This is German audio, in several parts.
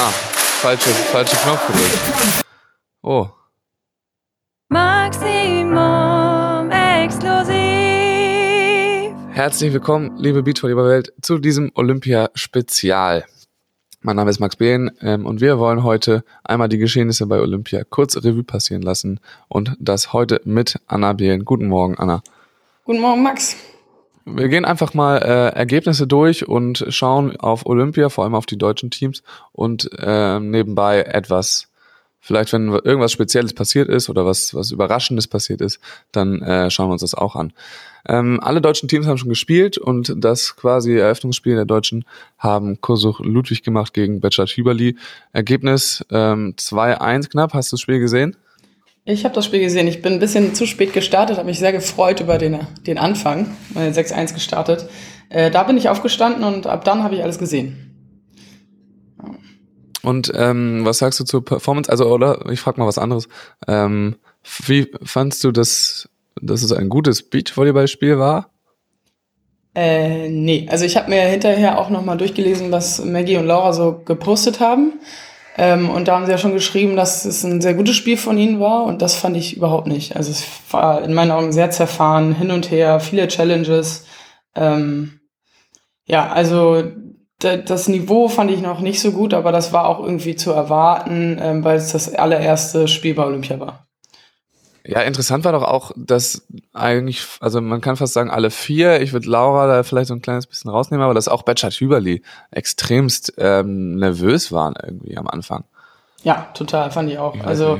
Ah, falsche, falsche Knopf gedrückt. Oh. Maximum exklusiv. Herzlich willkommen, liebe Beachvolleyball-Welt, zu diesem Olympia-Spezial. Mein Name ist Max Behn ähm, und wir wollen heute einmal die Geschehnisse bei Olympia kurz Revue passieren lassen und das heute mit Anna Behn. Guten Morgen, Anna. Guten Morgen, Max. Wir gehen einfach mal äh, Ergebnisse durch und schauen auf Olympia, vor allem auf die deutschen Teams und äh, nebenbei etwas, vielleicht wenn irgendwas Spezielles passiert ist oder was, was Überraschendes passiert ist, dann äh, schauen wir uns das auch an. Ähm, alle deutschen Teams haben schon gespielt und das quasi Eröffnungsspiel der Deutschen haben Kosuch Ludwig gemacht gegen Betschat Hüberli. Ergebnis ähm, 2-1 knapp. Hast du das Spiel gesehen? Ich habe das Spiel gesehen. Ich bin ein bisschen zu spät gestartet, habe mich sehr gefreut über den, den Anfang. 6-1 gestartet. Äh, da bin ich aufgestanden und ab dann habe ich alles gesehen. Und ähm, was sagst du zur Performance? Also, oder ich frage mal was anderes. Ähm, wie fandst du, dass, dass es ein gutes Beachvolleyballspiel war? Äh, nee, also ich habe mir hinterher auch nochmal durchgelesen, was Maggie und Laura so gepostet haben. Ähm, und da haben sie ja schon geschrieben, dass es ein sehr gutes Spiel von ihnen war und das fand ich überhaupt nicht. Also es war in meinen Augen sehr zerfahren, hin und her, viele Challenges. Ähm, ja, also das Niveau fand ich noch nicht so gut, aber das war auch irgendwie zu erwarten, ähm, weil es das allererste Spiel bei Olympia war. Ja, interessant war doch auch, dass eigentlich, also man kann fast sagen, alle vier, ich würde Laura da vielleicht so ein kleines bisschen rausnehmen, aber dass auch Betschat Hüberli extremst ähm, nervös waren irgendwie am Anfang. Ja, total, fand ich auch. Ich also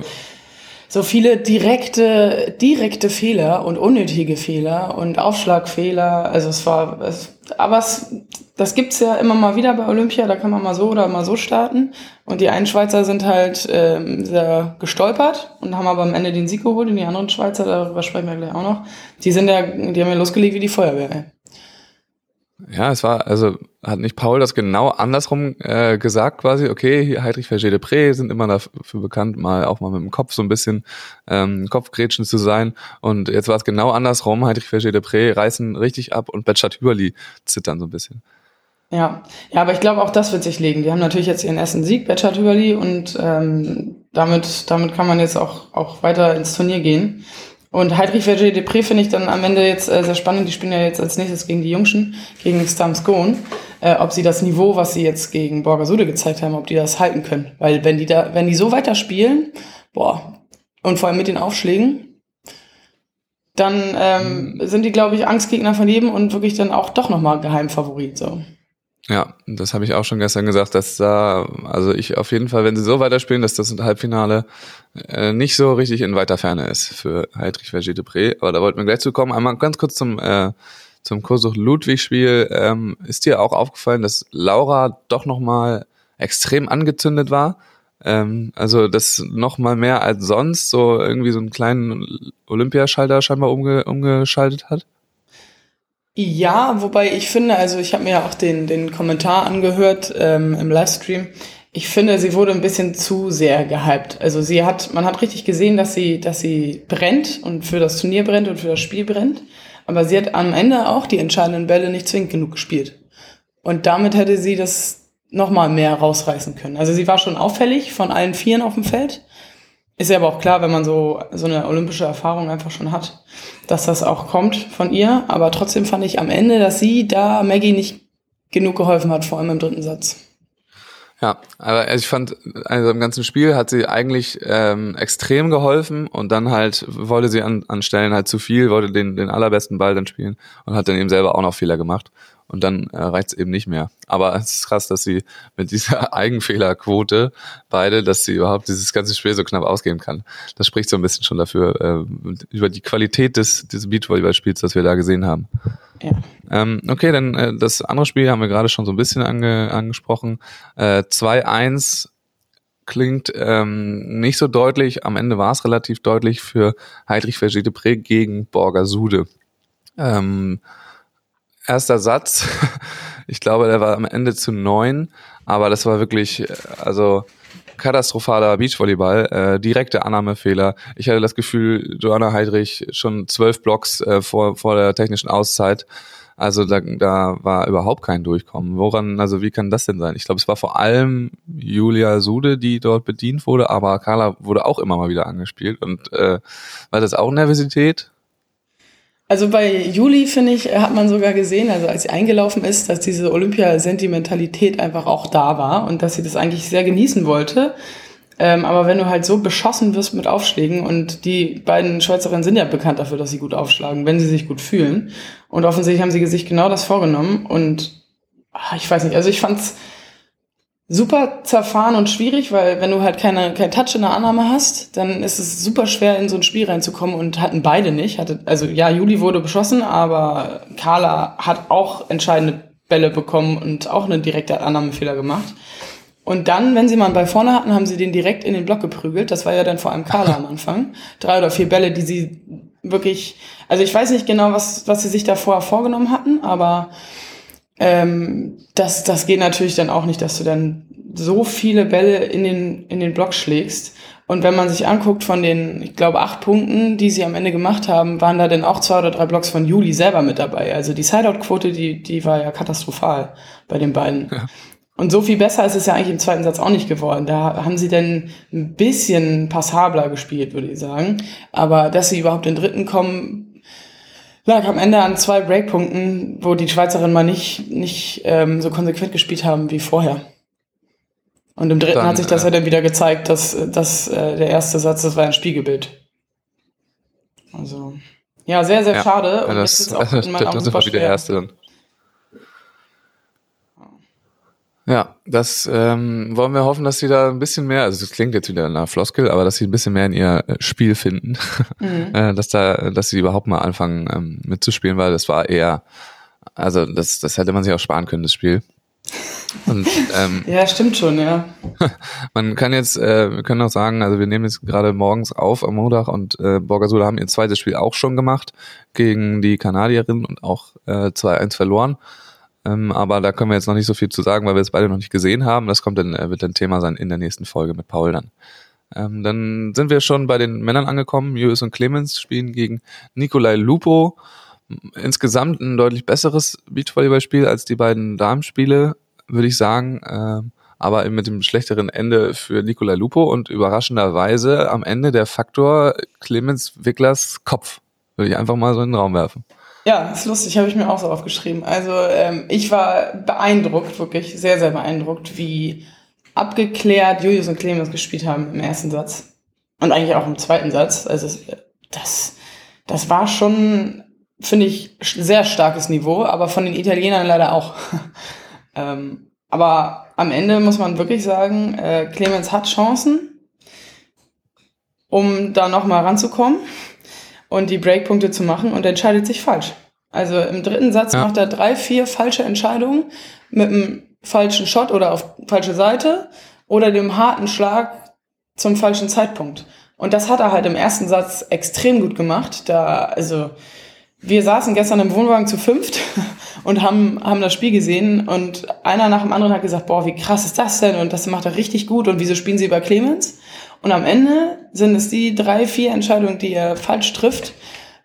so viele direkte, direkte Fehler und unnötige Fehler und Aufschlagfehler. Also es war, es, aber es, das gibt's ja immer mal wieder bei Olympia, da kann man mal so oder mal so starten. Und die einen Schweizer sind halt ähm, sehr gestolpert und haben aber am Ende den Sieg geholt und die anderen Schweizer, darüber sprechen wir gleich auch noch, die sind ja, die haben ja losgelegt wie die Feuerwehr. Ja, es war, also hat nicht Paul das genau andersrum äh, gesagt, quasi, okay, hier Heidrich Vergé de Pré sind immer dafür bekannt, mal auch mal mit dem Kopf so ein bisschen ähm, Kopfgrätschen zu sein. Und jetzt war es genau andersrum, Heidrich Vergé de Pré reißen richtig ab und Betschat Hüberli zittern so ein bisschen. Ja, ja, aber ich glaube, auch das wird sich legen. Die haben natürlich jetzt ihren ersten Sieg, Betschat Hüberli, und ähm, damit, damit kann man jetzt auch, auch weiter ins Turnier gehen. Und Heidrich Verger Depré finde ich dann am Ende jetzt äh, sehr spannend. Die spielen ja jetzt als nächstes gegen die Jungschen, gegen Stamskone. Äh, ob sie das Niveau, was sie jetzt gegen Borgasude gezeigt haben, ob die das halten können. Weil wenn die da, wenn die so weiter spielen, boah, und vor allem mit den Aufschlägen, dann ähm, mhm. sind die, glaube ich, Angstgegner von jedem und wirklich dann auch doch nochmal Geheimfavorit. So. Ja, das habe ich auch schon gestern gesagt, dass da, also ich auf jeden Fall, wenn sie so weiterspielen, dass das Halbfinale äh, nicht so richtig in weiter Ferne ist für Heidrich Vergier Depré. Aber da wollten wir gleich zu kommen. Einmal ganz kurz zum, äh, zum Kursuch Ludwig-Spiel. Ähm, ist dir auch aufgefallen, dass Laura doch nochmal extrem angezündet war? Ähm, also das nochmal mehr als sonst so irgendwie so einen kleinen Olympiaschalter scheinbar umge umgeschaltet hat? Ja, wobei ich finde, also ich habe mir ja auch den, den Kommentar angehört ähm, im Livestream. Ich finde, sie wurde ein bisschen zu sehr gehypt. Also sie hat, man hat richtig gesehen, dass sie, dass sie brennt und für das Turnier brennt und für das Spiel brennt. Aber sie hat am Ende auch die entscheidenden Bälle nicht zwingend genug gespielt. Und damit hätte sie das nochmal mehr rausreißen können. Also sie war schon auffällig von allen Vieren auf dem Feld. Ist ja aber auch klar, wenn man so, so eine olympische Erfahrung einfach schon hat, dass das auch kommt von ihr. Aber trotzdem fand ich am Ende, dass sie da Maggie nicht genug geholfen hat, vor allem im dritten Satz. Ja, aber ich fand, also im ganzen Spiel hat sie eigentlich ähm, extrem geholfen und dann halt wollte sie an, an Stellen halt zu viel, wollte den, den allerbesten Ball dann spielen und hat dann eben selber auch noch Fehler gemacht und dann äh, reicht es eben nicht mehr. Aber es ist krass, dass sie mit dieser Eigenfehlerquote beide, dass sie überhaupt dieses ganze Spiel so knapp ausgehen kann. Das spricht so ein bisschen schon dafür, äh, über die Qualität des, des Beachvolleyballspiels, das wir da gesehen haben. Ja. Ähm, okay, dann äh, das andere Spiel haben wir gerade schon so ein bisschen ange, angesprochen. Äh, 2-1 klingt ähm, nicht so deutlich. Am Ende war es relativ deutlich für Heidrich Vergé Pré gegen Borger Sude. Ähm, erster Satz. Ich glaube, der war am Ende zu neun, aber das war wirklich, äh, also katastrophaler Beachvolleyball, äh, direkte Annahmefehler. Ich hatte das Gefühl, Joanna Heidrich schon zwölf Blocks äh, vor, vor der technischen Auszeit Also da, da war überhaupt kein Durchkommen. Woran, also wie kann das denn sein? Ich glaube, es war vor allem Julia Sude, die dort bedient wurde, aber Carla wurde auch immer mal wieder angespielt. Und äh, war das auch Nervosität? Also bei Juli, finde ich, hat man sogar gesehen, also als sie eingelaufen ist, dass diese Olympia-Sentimentalität einfach auch da war und dass sie das eigentlich sehr genießen wollte. Ähm, aber wenn du halt so beschossen wirst mit Aufschlägen und die beiden Schweizerinnen sind ja bekannt dafür, dass sie gut aufschlagen, wenn sie sich gut fühlen. Und offensichtlich haben sie sich genau das vorgenommen und ach, ich weiß nicht, also ich fand's super zerfahren und schwierig, weil wenn du halt keine, kein Touch in der Annahme hast, dann ist es super schwer in so ein Spiel reinzukommen und hatten beide nicht. Hatte, also ja, Juli wurde beschossen, aber Carla hat auch entscheidende Bälle bekommen und auch eine direkte Annahmefehler gemacht. Und dann, wenn sie mal einen Ball vorne hatten, haben sie den direkt in den Block geprügelt. Das war ja dann vor allem Carla am Anfang. Drei oder vier Bälle, die sie wirklich, also ich weiß nicht genau, was, was sie sich da vorher vorgenommen hatten, aber ähm, das, das geht natürlich dann auch nicht, dass du dann so viele Bälle in den, in den Block schlägst. Und wenn man sich anguckt von den, ich glaube, acht Punkten, die sie am Ende gemacht haben, waren da denn auch zwei oder drei Blocks von Juli selber mit dabei. Also die Sideout-Quote, die, die war ja katastrophal bei den beiden. Ja. Und so viel besser ist es ja eigentlich im zweiten Satz auch nicht geworden. Da haben sie denn ein bisschen passabler gespielt, würde ich sagen. Aber dass sie überhaupt in den dritten kommen, lag am Ende an zwei Breakpunkten, wo die Schweizerinnen mal nicht, nicht ähm, so konsequent gespielt haben wie vorher. Und im dritten dann, hat sich das äh, ja dann wieder gezeigt, dass, dass äh, der erste Satz, das war ein Spiegelbild. Also, ja, sehr, sehr ja, schade. Und das, jetzt ist auch in das ist wieder der erste dann. Ja, das ähm, wollen wir hoffen, dass sie da ein bisschen mehr, also das klingt jetzt wieder nach Floskel, aber dass sie ein bisschen mehr in ihr äh, Spiel finden, mhm. äh, dass da, dass sie überhaupt mal anfangen ähm, mitzuspielen, weil das war eher, also das, das hätte man sich auch sparen können, das Spiel. Und, ähm, ja, stimmt schon, ja. Man kann jetzt, äh, wir können auch sagen, also wir nehmen jetzt gerade morgens auf am Montag und äh, Borgasula haben ihr zweites Spiel auch schon gemacht gegen die Kanadierin und auch äh, 2-1 verloren. Ähm, aber da können wir jetzt noch nicht so viel zu sagen, weil wir es beide noch nicht gesehen haben. Das kommt dann, äh, wird ein Thema sein in der nächsten Folge mit Paul dann. Ähm, dann sind wir schon bei den Männern angekommen. Julius und Clemens spielen gegen Nikolai Lupo. Insgesamt ein deutlich besseres Beachvolleyballspiel als die beiden Damenspiele, würde ich sagen. Ähm, aber mit dem schlechteren Ende für Nikolai Lupo und überraschenderweise am Ende der Faktor Clemens Wicklers Kopf. Würde ich einfach mal so in den Raum werfen. Ja, ist lustig, habe ich mir auch so aufgeschrieben. Also ähm, ich war beeindruckt, wirklich sehr, sehr beeindruckt, wie abgeklärt Julius und Clemens gespielt haben im ersten Satz. Und eigentlich auch im zweiten Satz. Also das, das war schon, finde ich, sehr starkes Niveau, aber von den Italienern leider auch. ähm, aber am Ende muss man wirklich sagen, äh, Clemens hat Chancen, um da nochmal ranzukommen und die Breakpunkte zu machen und entscheidet sich falsch. Also im dritten Satz ja. macht er drei, vier falsche Entscheidungen mit einem falschen Shot oder auf falsche Seite oder dem harten Schlag zum falschen Zeitpunkt. Und das hat er halt im ersten Satz extrem gut gemacht. Da, also, wir saßen gestern im Wohnwagen zu fünft und haben, haben das Spiel gesehen und einer nach dem anderen hat gesagt, boah, wie krass ist das denn? Und das macht er richtig gut und wieso spielen sie über Clemens? Und am Ende sind es die drei, vier Entscheidungen, die er falsch trifft.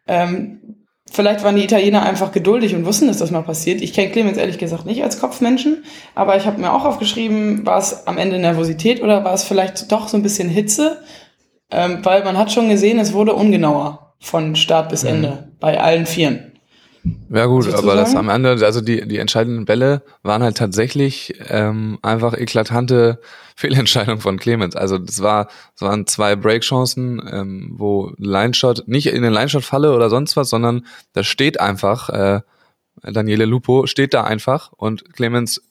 Ähm, vielleicht waren die Italiener einfach geduldig und wussten, dass das mal passiert. Ich kenne Clemens ehrlich gesagt nicht als Kopfmenschen, aber ich habe mir auch aufgeschrieben, war es am Ende Nervosität oder war es vielleicht doch so ein bisschen Hitze? Ähm, weil man hat schon gesehen, es wurde ungenauer von Start bis mhm. Ende mhm. bei allen Vieren. Ja gut, aber das am Ende, also die, die entscheidenden Bälle waren halt tatsächlich ähm, einfach eklatante Fehlentscheidungen von Clemens. Also das war, es waren zwei Breakchancen, ähm, wo Line-Shot, nicht in den Line-Shot falle oder sonst was, sondern da steht einfach, äh, Daniele Lupo steht da einfach und Clemens,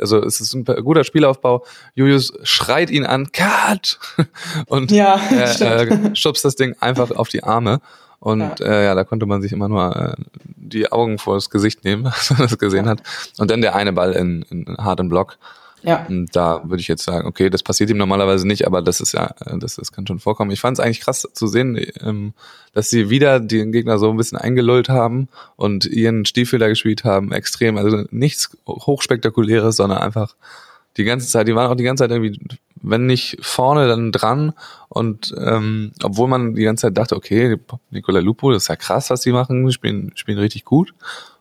also es ist ein guter Spielaufbau. Julius schreit ihn an, Cut! Und ja, äh, äh, schubst das Ding einfach auf die Arme. Und ja. Äh, ja, da konnte man sich immer nur äh, die Augen vor das Gesicht nehmen, was man das gesehen hat. Und dann der eine Ball in, in harten Block. Ja. Und da würde ich jetzt sagen, okay, das passiert ihm normalerweise nicht, aber das ist ja, das, das kann schon vorkommen. Ich fand es eigentlich krass zu sehen, ähm, dass sie wieder den Gegner so ein bisschen eingelullt haben und ihren Stiefel da gespielt haben, extrem. Also nichts hochspektakuläres, sondern einfach die ganze Zeit, die waren auch die ganze Zeit irgendwie, wenn nicht vorne, dann dran. Und ähm, obwohl man die ganze Zeit dachte, okay, Nicola Lupo, das ist ja krass, was die machen, spielen, spielen richtig gut.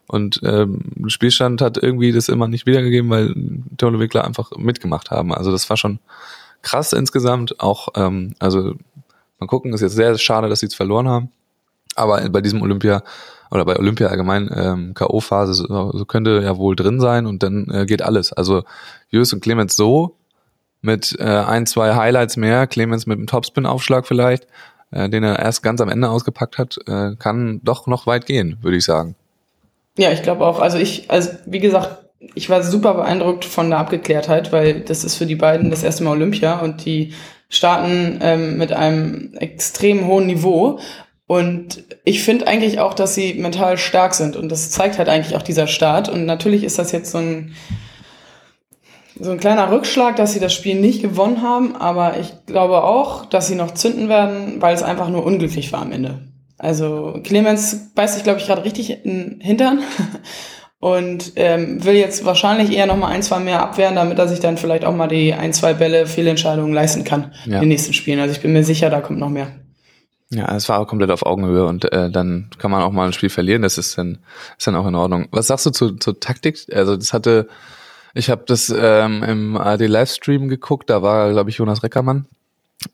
Und ähm, Spielstand hat irgendwie das immer nicht wiedergegeben, weil die Entwickler einfach mitgemacht haben. Also das war schon krass insgesamt. Auch, ähm, also mal gucken, ist jetzt sehr schade, dass sie es verloren haben. Aber bei diesem Olympia oder bei Olympia allgemein ähm, K.O.-Phase so, so könnte ja wohl drin sein und dann äh, geht alles. Also Jus und Clemens so mit äh, ein, zwei Highlights mehr, Clemens mit einem Topspin-Aufschlag vielleicht, äh, den er erst ganz am Ende ausgepackt hat, äh, kann doch noch weit gehen, würde ich sagen. Ja, ich glaube auch. Also ich, also wie gesagt, ich war super beeindruckt von der Abgeklärtheit, weil das ist für die beiden das erste Mal Olympia und die starten ähm, mit einem extrem hohen Niveau. Und ich finde eigentlich auch, dass sie mental stark sind. Und das zeigt halt eigentlich auch dieser Start. Und natürlich ist das jetzt so ein, so ein kleiner Rückschlag, dass sie das Spiel nicht gewonnen haben. Aber ich glaube auch, dass sie noch zünden werden, weil es einfach nur unglücklich war am Ende. Also Clemens beißt sich, glaube ich, gerade richtig in den Hintern und ähm, will jetzt wahrscheinlich eher noch mal ein, zwei mehr abwehren, damit er sich dann vielleicht auch mal die ein, zwei Bälle Fehlentscheidungen leisten kann ja. in den nächsten Spielen. Also ich bin mir sicher, da kommt noch mehr. Ja, es war auch komplett auf Augenhöhe und äh, dann kann man auch mal ein Spiel verlieren, das ist dann, ist dann auch in Ordnung. Was sagst du zu, zur Taktik? Also das hatte, ich habe das ähm, im ARD Livestream geguckt, da war, glaube ich, Jonas Reckermann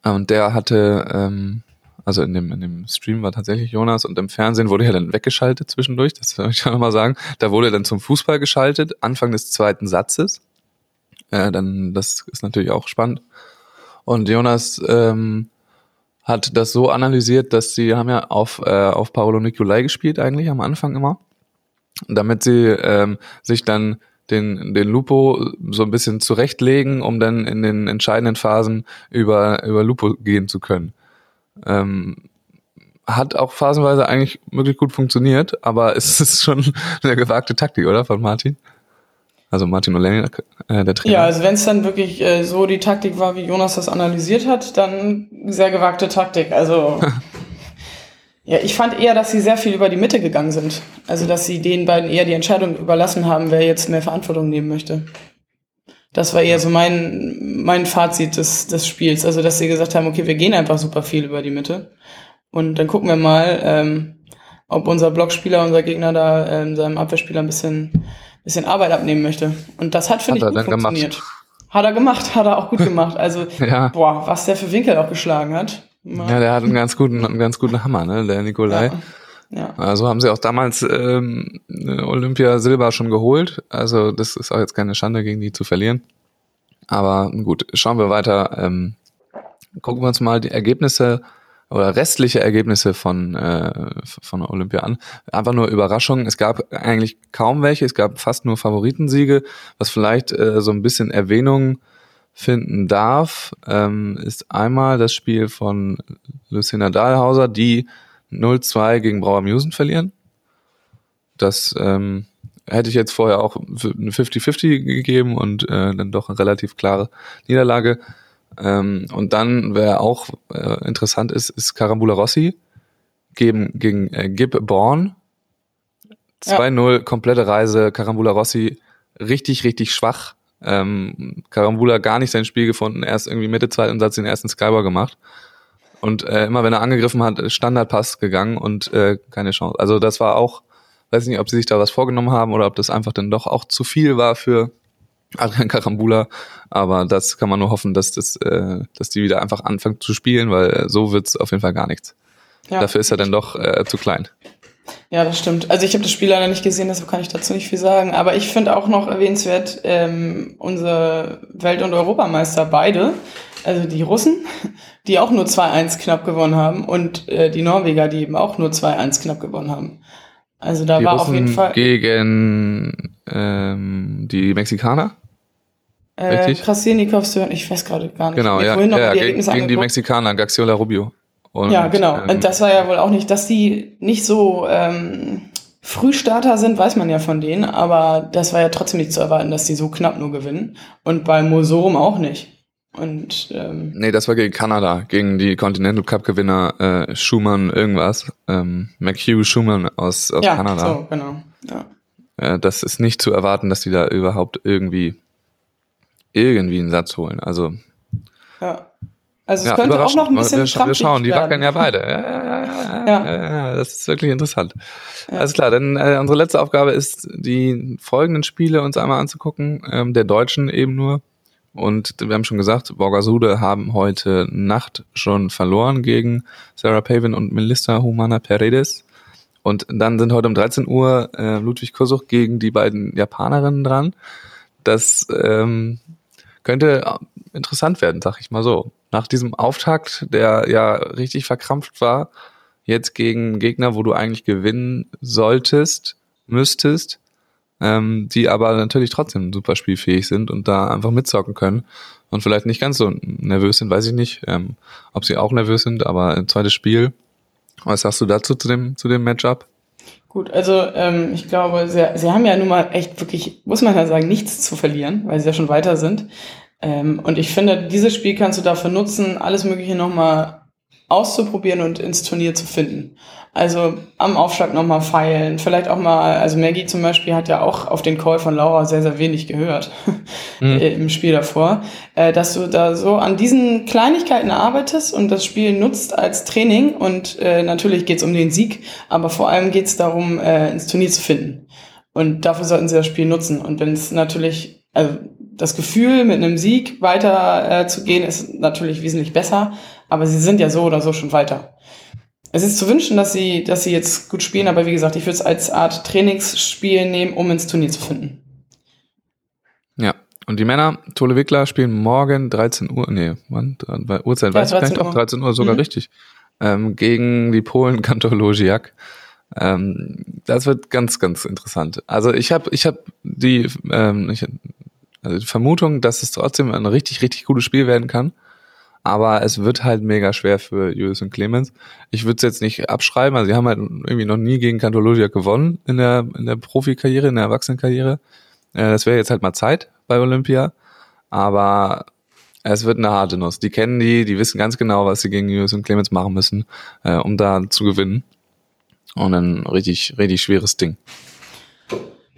und der hatte, ähm, also in dem, in dem Stream war tatsächlich Jonas und im Fernsehen wurde er dann weggeschaltet zwischendurch, das will ich auch nochmal sagen. Da wurde er dann zum Fußball geschaltet, Anfang des zweiten Satzes. Äh, dann, das ist natürlich auch spannend. Und Jonas ähm, hat das so analysiert, dass sie haben ja auf, äh, auf Paolo Nicolai gespielt eigentlich am Anfang immer, damit sie ähm, sich dann den, den Lupo so ein bisschen zurechtlegen, um dann in den entscheidenden Phasen über, über Lupo gehen zu können. Ähm, hat auch phasenweise eigentlich wirklich gut funktioniert, aber es ist schon eine gewagte Taktik, oder, von Martin? Also Martin Olenek, äh, der Trainer. Ja, also wenn es dann wirklich äh, so die Taktik war, wie Jonas das analysiert hat, dann sehr gewagte Taktik. Also ja, ich fand eher, dass sie sehr viel über die Mitte gegangen sind. Also dass sie den beiden eher die Entscheidung überlassen haben, wer jetzt mehr Verantwortung nehmen möchte. Das war eher so mein, mein Fazit des, des Spiels. Also dass sie gesagt haben, okay, wir gehen einfach super viel über die Mitte. Und dann gucken wir mal, ähm, ob unser Blockspieler, unser Gegner da ähm, seinem Abwehrspieler ein bisschen bisschen Arbeit abnehmen möchte. Und das hat, finde ich, gut funktioniert. Gemacht. Hat er gemacht, hat er auch gut gemacht. Also, ja. boah, was der für Winkel auch geschlagen hat. Ja, der hat einen ganz guten, einen ganz guten Hammer, ne, der Nikolai. Ja. Ja. Also haben sie auch damals ähm, Olympia Silber schon geholt. Also das ist auch jetzt keine Schande, gegen die zu verlieren. Aber gut, schauen wir weiter. Ähm, gucken wir uns mal die Ergebnisse oder restliche Ergebnisse von, äh, von Olympia an. Einfach nur Überraschungen. Es gab eigentlich kaum welche, es gab fast nur Favoritensiege, was vielleicht äh, so ein bisschen Erwähnung finden darf, ähm, ist einmal das Spiel von Lucinda Dahlhauser, die 0-2 gegen Brauer Musen verlieren. Das ähm, hätte ich jetzt vorher auch eine 50-50 gegeben und äh, dann doch eine relativ klare Niederlage. Ähm, und dann, wer auch äh, interessant ist, ist Carambula Rossi gegen, gegen äh, Gib Born. 2-0, ja. komplette Reise, Carambula Rossi richtig, richtig schwach. Ähm, Carambula gar nicht sein Spiel gefunden, erst irgendwie Mitte zweiten Satz den ersten Skywar gemacht. Und äh, immer wenn er angegriffen hat, Standardpass gegangen und äh, keine Chance. Also das war auch, weiß nicht, ob sie sich da was vorgenommen haben oder ob das einfach dann doch auch zu viel war für Adrian Karambula. Aber das kann man nur hoffen, dass, das, äh, dass die wieder einfach anfangen zu spielen, weil so wird's auf jeden Fall gar nichts. Ja. Dafür ist er dann doch äh, zu klein. Ja, das stimmt. Also ich habe das Spiel leider nicht gesehen, deshalb kann ich dazu nicht viel sagen. Aber ich finde auch noch erwähnenswert, ähm, unsere Welt- und Europameister beide, also die Russen, die auch nur 2-1 knapp gewonnen haben und äh, die Norweger, die eben auch nur 2-1 knapp gewonnen haben. Also da die war Russen auf jeden Fall. Gegen ähm, die Mexikaner? Äh, Krasilnikov, ich weiß gerade gar nicht. Genau, ja, ja gegen, gegen die Mexikaner, Gaxiola Rubio. Und, ja, genau. Ähm, und das war ja wohl auch nicht, dass die nicht so ähm, Frühstarter sind, weiß man ja von denen, aber das war ja trotzdem nicht zu erwarten, dass die so knapp nur gewinnen. Und bei Mosorum auch nicht. Und ähm, nee, das war gegen Kanada, gegen die Continental Cup Gewinner äh, Schumann irgendwas, ähm, McHugh Schumann aus, aus ja, Kanada. So, genau. Ja. Äh, das ist nicht zu erwarten, dass die da überhaupt irgendwie irgendwie einen Satz holen. Also ja. Also es ja, könnte auch noch ein bisschen wir, wir schauen, die wackeln ja beide. Ja, ja, ja, ja. ja, das ist wirklich interessant. Alles klar, dann äh, unsere letzte Aufgabe ist, die folgenden Spiele uns einmal anzugucken, ähm, der Deutschen eben nur. Und wir haben schon gesagt, Borgasude haben heute Nacht schon verloren gegen Sarah Pavin und Melissa Humana Paredes. Und dann sind heute um 13 Uhr äh, Ludwig Kosuch gegen die beiden Japanerinnen dran. Das ähm, könnte interessant werden, sag ich mal so. Nach diesem Auftakt, der ja richtig verkrampft war, jetzt gegen Gegner, wo du eigentlich gewinnen solltest, müsstest, ähm, die aber natürlich trotzdem super spielfähig sind und da einfach mitzocken können und vielleicht nicht ganz so nervös sind, weiß ich nicht, ähm, ob sie auch nervös sind, aber ein zweites Spiel. Was sagst du dazu zu dem, zu dem Matchup? Gut, also ähm, ich glaube, sie, sie haben ja nun mal echt wirklich, muss man ja sagen, nichts zu verlieren, weil sie ja schon weiter sind. Ähm, und ich finde, dieses Spiel kannst du dafür nutzen, alles Mögliche nochmal auszuprobieren und ins Turnier zu finden. Also am Aufschlag nochmal feilen, vielleicht auch mal, also Maggie zum Beispiel hat ja auch auf den Call von Laura sehr, sehr wenig gehört mhm. im Spiel davor, äh, dass du da so an diesen Kleinigkeiten arbeitest und das Spiel nutzt als Training und äh, natürlich geht's um den Sieg, aber vor allem geht's darum, äh, ins Turnier zu finden. Und dafür sollten sie das Spiel nutzen. Und wenn es natürlich, also das Gefühl, mit einem Sieg weiter äh, zu gehen, ist natürlich wesentlich besser, aber sie sind ja so oder so schon weiter. Es ist zu wünschen, dass sie, dass sie jetzt gut spielen, aber wie gesagt, ich würde es als Art Trainingsspiel nehmen, um ins Turnier zu finden. Ja. Und die Männer, Tole Wickler, spielen morgen 13 Uhr, nee, wann, bei Uhrzeit ja, weiß ich gar nicht, Uhr. 13 Uhr sogar mhm. richtig, ähm, gegen die Polen Kantor Logiak. Ähm, das wird ganz, ganz interessant. Also ich habe ich hab die, ähm, ich, also die Vermutung, dass es trotzdem ein richtig, richtig gutes Spiel werden kann. Aber es wird halt mega schwer für Julius und Clemens. Ich würde es jetzt nicht abschreiben. Also sie haben halt irgendwie noch nie gegen Cantologia gewonnen in der, in der Profikarriere, in der Erwachsenenkarriere. Äh, das wäre jetzt halt mal Zeit bei Olympia. Aber es wird eine harte Nuss. Die kennen die, die wissen ganz genau, was sie gegen Julius und Clemens machen müssen, äh, um da zu gewinnen. Und ein richtig, richtig schweres Ding.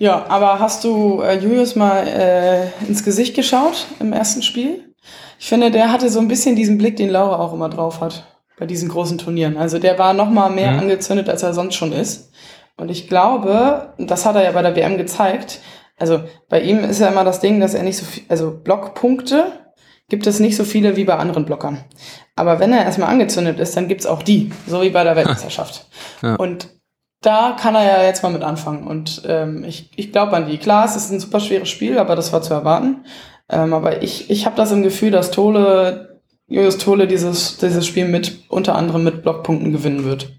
Ja, aber hast du äh, Julius mal äh, ins Gesicht geschaut im ersten Spiel? Ich finde, der hatte so ein bisschen diesen Blick, den Laura auch immer drauf hat bei diesen großen Turnieren. Also der war noch mal mehr mhm. angezündet, als er sonst schon ist. Und ich glaube, das hat er ja bei der WM gezeigt. Also bei ihm ist ja immer das Ding, dass er nicht so viel, also Blockpunkte gibt es nicht so viele wie bei anderen Blockern. Aber wenn er erstmal angezündet ist, dann gibt's auch die, so wie bei der Weltmeisterschaft. Ja. Und da kann er ja jetzt mal mit anfangen. Und ähm, ich, ich glaube an die. Klar, es ist ein super schweres Spiel, aber das war zu erwarten. Ähm, aber ich, ich habe das im Gefühl, dass Tole, Julius Tole dieses, dieses Spiel mit unter anderem mit Blockpunkten gewinnen wird.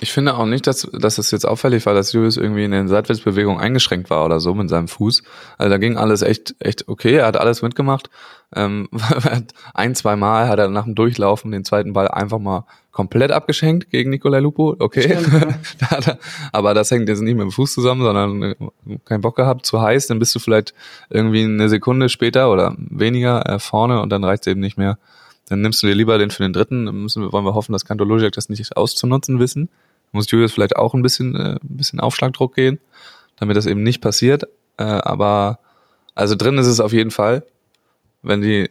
Ich finde auch nicht, dass, dass es jetzt auffällig war, dass Julius irgendwie in den Seitwärtsbewegungen eingeschränkt war oder so mit seinem Fuß. Also da ging alles echt, echt okay. Er hat alles mitgemacht. Ähm, ein, zwei Mal hat er nach dem Durchlaufen den zweiten Ball einfach mal komplett abgeschenkt gegen Nikolai Lupo. Okay. Stimmt, aber das hängt jetzt nicht mit dem Fuß zusammen, sondern äh, keinen Bock gehabt, zu heiß, dann bist du vielleicht irgendwie eine Sekunde später oder weniger äh, vorne und dann reicht es eben nicht mehr. Dann nimmst du dir lieber den für den dritten. Dann müssen wir, wollen wir hoffen, dass Kanto Logic das nicht auszunutzen wissen. Muss Julius vielleicht auch ein bisschen, äh, ein bisschen Aufschlagdruck gehen, damit das eben nicht passiert. Äh, aber also drin ist es auf jeden Fall. Wenn die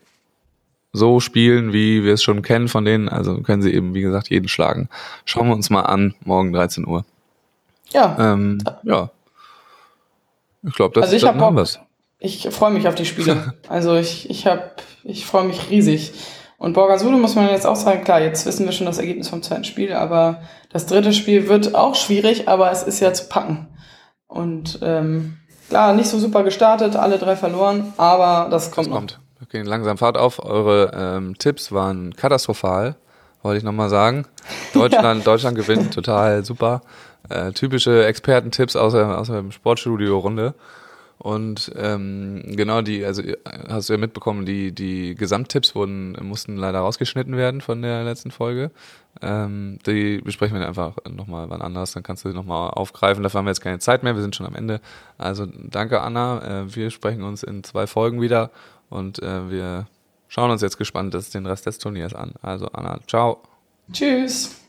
so spielen, wie wir es schon kennen von denen, also können sie eben, wie gesagt, jeden schlagen. Schauen wir uns mal an, morgen 13 Uhr. Ja. Ähm, ja. Ich glaube, das also ich haben wir Ich freue mich auf die Spiele. also ich, ich habe, ich freue mich riesig. Und Borgasude muss man jetzt auch sagen, klar, jetzt wissen wir schon das Ergebnis vom zweiten Spiel, aber das dritte Spiel wird auch schwierig, aber es ist ja zu packen. Und ähm, klar, nicht so super gestartet, alle drei verloren, aber das kommt. Das kommt. Wir gehen langsam Fahrt auf. Eure ähm, Tipps waren katastrophal, wollte ich nochmal sagen. Deutschland, ja. Deutschland gewinnt, total super. Äh, typische Expertentipps aus, aus der Sportstudio-Runde. Und ähm, genau die, also hast du ja mitbekommen, die, die Gesamttipps wurden, mussten leider rausgeschnitten werden von der letzten Folge. Ähm, die besprechen wir einfach nochmal wann anders, dann kannst du sie nochmal aufgreifen. Dafür haben wir jetzt keine Zeit mehr, wir sind schon am Ende. Also danke Anna, äh, wir sprechen uns in zwei Folgen wieder und äh, wir schauen uns jetzt gespannt den Rest des Turniers an. Also Anna, ciao. Tschüss.